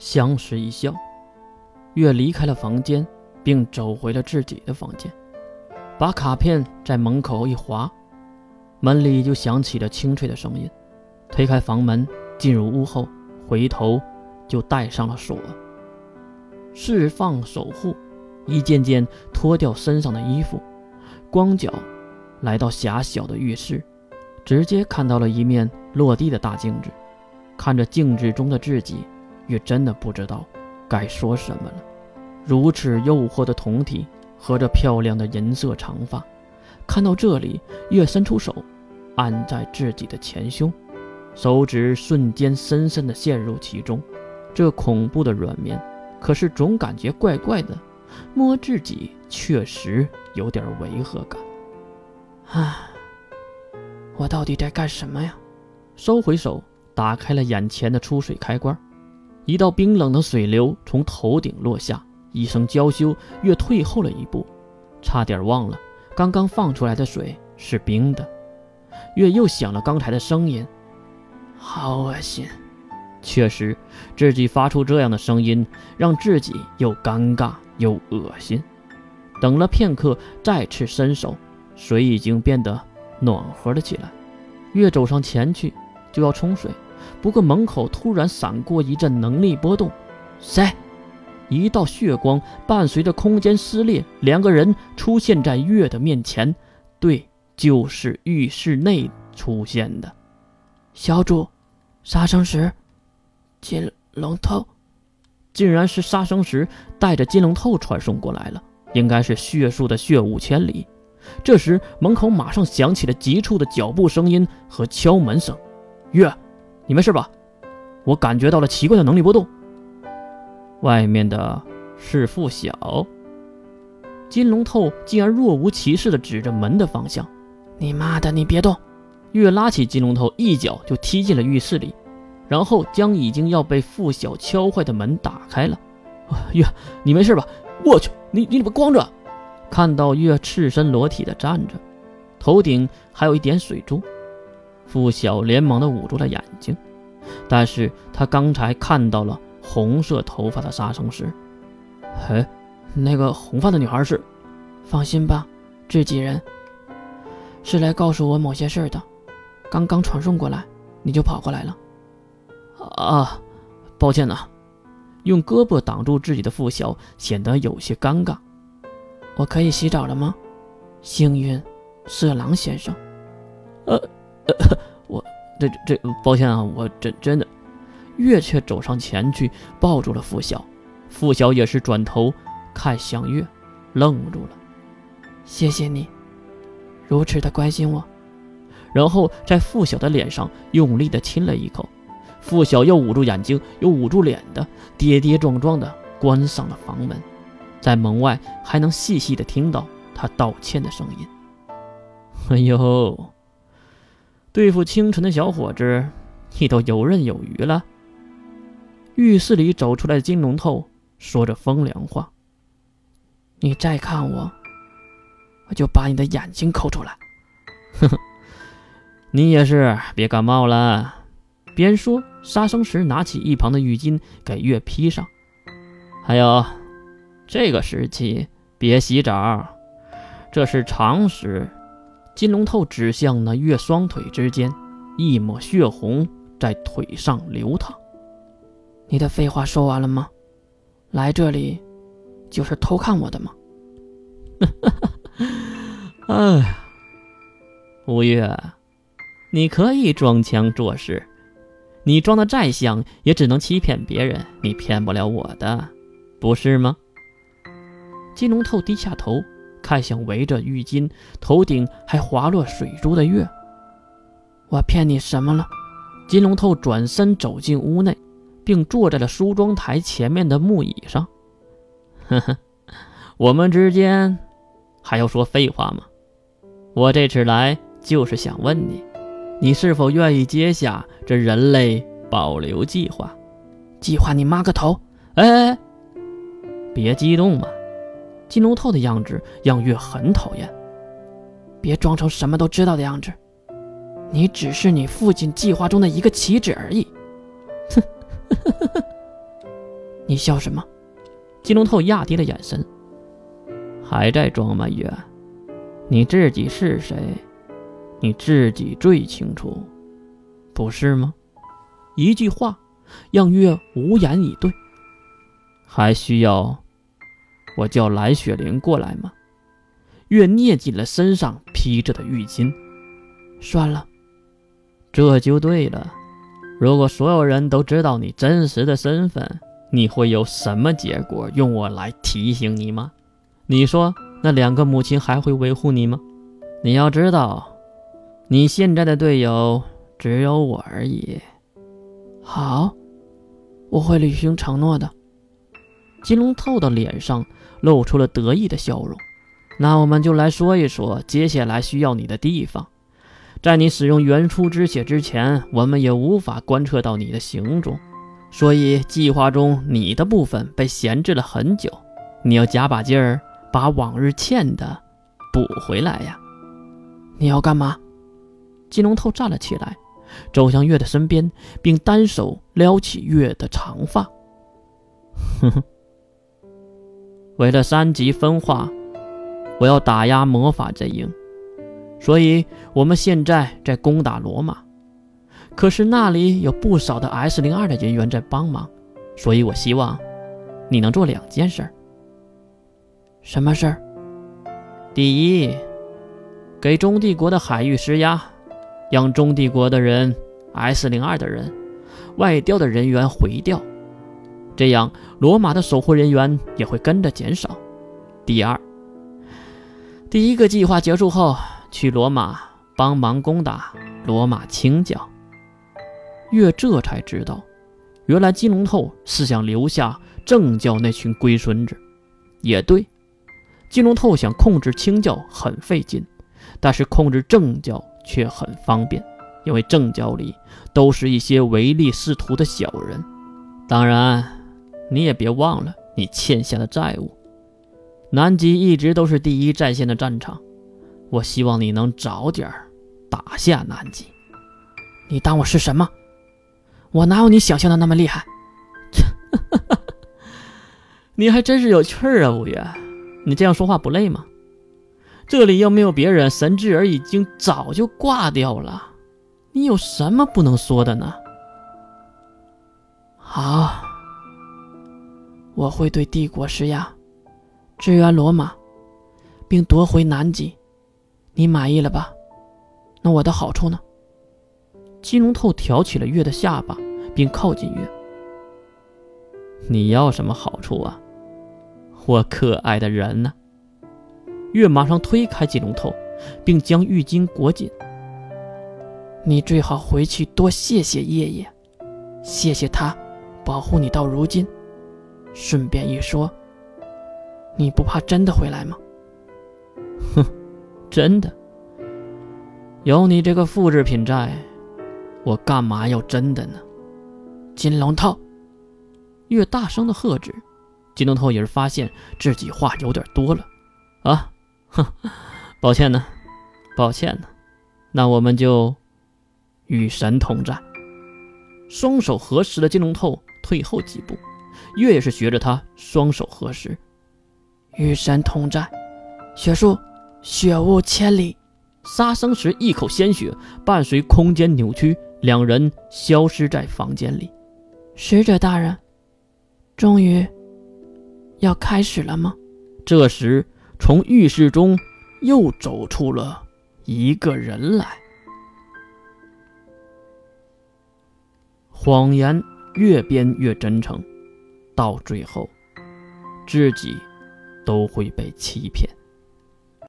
相视一笑。月离开了房间，并走回了自己的房间，把卡片在门口一划，门里就响起了清脆的声音。推开房门，进入屋后，回头就带上了锁。释放守护，一件件脱掉身上的衣服，光脚来到狭小的浴室，直接看到了一面落地的大镜子。看着镜子中的自己，月真的不知道该说什么了。如此诱惑的酮体和这漂亮的银色长发，看到这里，月伸出手按在自己的前胸，手指瞬间深深的陷入其中。这恐怖的软绵，可是总感觉怪怪的，摸自己确实有点违和感。唉，我到底在干什么呀？收回手。打开了眼前的出水开关，一道冰冷的水流从头顶落下，一声娇羞，月退后了一步，差点忘了刚刚放出来的水是冰的。月又想了刚才的声音，好恶心。确实，自己发出这样的声音，让自己又尴尬又恶心。等了片刻，再次伸手，水已经变得暖和了起来。月走上前去，就要冲水。不过门口突然闪过一阵能力波动，谁？一道血光伴随着空间撕裂，两个人出现在月的面前。对，就是浴室内出现的。小主，杀生石，金龙头，竟然是杀生石带着金龙头传送过来了，应该是血术的血雾千里。这时门口马上响起了急促的脚步声音和敲门声，月。你没事吧？我感觉到了奇怪的能力波动。外面的是付晓。金龙透竟然若无其事地指着门的方向：“你妈的，你别动！”月拉起金龙头，一脚就踢进了浴室里，然后将已经要被付晓敲坏的门打开了。月，你没事吧？我去，你你怎么光着？看到月赤身裸体的站着，头顶还有一点水珠。付晓连忙的捂住了眼睛，但是他刚才看到了红色头发的杀生石。嘿，那个红发的女孩是？放心吧，自己人。是来告诉我某些事的，刚刚传送过来，你就跑过来了。啊，抱歉呐。用胳膊挡住自己的腹小显得有些尴尬。我可以洗澡了吗？幸运色狼先生。呃。这这抱歉啊，我真真的。月却走上前去抱住了付晓，付晓也是转头看向月，愣住了。谢谢你，如此的关心我。然后在付晓的脸上用力的亲了一口。付晓又捂住眼睛，又捂住脸的，跌跌撞撞的关上了房门。在门外还能细细的听到他道歉的声音。哎呦！对付清纯的小伙子，你都游刃有余了。浴室里走出来的金龙头说着风凉话：“你再看我，我就把你的眼睛抠出来。”呵呵，你也是别感冒了。边说，杀生石拿起一旁的浴巾给月披上。还有，这个时期别洗澡，这是常识。金龙头指向那月双腿之间，一抹血红在腿上流淌。你的废话说完了吗？来这里就是偷看我的吗？哈 哈哎呀，吴越，你可以装腔作势，你装的再像，也只能欺骗别人，你骗不了我的，不是吗？金龙头低下头。看向围着浴巾、头顶还滑落水珠的月，我骗你什么了？金龙头转身走进屋内，并坐在了梳妆台前面的木椅上。呵呵，我们之间还要说废话吗？我这次来就是想问你，你是否愿意接下这人类保留计划？计划你妈个头！哎，别激动嘛。金龙透的样子让月很讨厌，别装成什么都知道的样子，你只是你父亲计划中的一个棋子而已。哼，你笑什么？金龙头压低了眼神，还在装吗？月，你自己是谁？你自己最清楚，不是吗？一句话让月无言以对。还需要我叫蓝雪玲过来吗？月捏紧了身上披着的浴巾。算了，这就对了。如果所有人都知道你真实的身份，你会有什么结果？用我来提醒你吗？你说那两个母亲还会维护你吗？你要知道，你现在的队友只有我而已。好，我会履行承诺的。金龙透的脸上露出了得意的笑容。那我们就来说一说接下来需要你的地方。在你使用原初之血之前，我们也无法观测到你的行踪。所以，计划中你的部分被闲置了很久，你要加把劲儿把往日欠的补回来呀！你要干嘛？金龙头站了起来，走向月的身边，并单手撩起月的长发。哼哼，为了三级分化，我要打压魔法阵营，所以我们现在在攻打罗马。可是那里有不少的 S 零二的人员在帮忙，所以我希望你能做两件事。什么事儿？第一，给中帝国的海域施压，让中帝国的人 S 零二的人外调的人员回调，这样罗马的守护人员也会跟着减少。第二，第一个计划结束后，去罗马帮忙攻打罗马清教。月这才知道，原来金龙透是想留下正教那群龟孙子。也对，金龙透想控制清教很费劲，但是控制正教却很方便，因为正教里都是一些唯利是图的小人。当然，你也别忘了你欠下的债务。南极一直都是第一战线的战场，我希望你能早点打下南极。你当我是什么？我哪有你想象的那么厉害？你还真是有趣儿啊，五月！你这样说话不累吗？这里又没有别人，神智儿已经早就挂掉了。你有什么不能说的呢？好，我会对帝国施压，支援罗马，并夺回南极。你满意了吧？那我的好处呢？金龙透挑起了月的下巴，并靠近月。你要什么好处啊，我可爱的人呢？月马上推开金龙透，并将浴巾裹紧。你最好回去多谢谢爷爷，谢谢他保护你到如今。顺便一说，你不怕真的回来吗？哼，真的？有你这个复制品在。我干嘛要真的呢？金龙套，越大声的喝止。金龙头也是发现自己话有点多了，啊，哼，抱歉呢，抱歉呢，那我们就与神同在。双手合十的金龙头退后几步，月也是学着他双手合十，与神同在。雪树，雪雾千里。杀生时，一口鲜血伴随空间扭曲。两人消失在房间里。使者大人，终于要开始了吗？这时，从浴室中又走出了一个人来。谎言越编越真诚，到最后，自己都会被欺骗。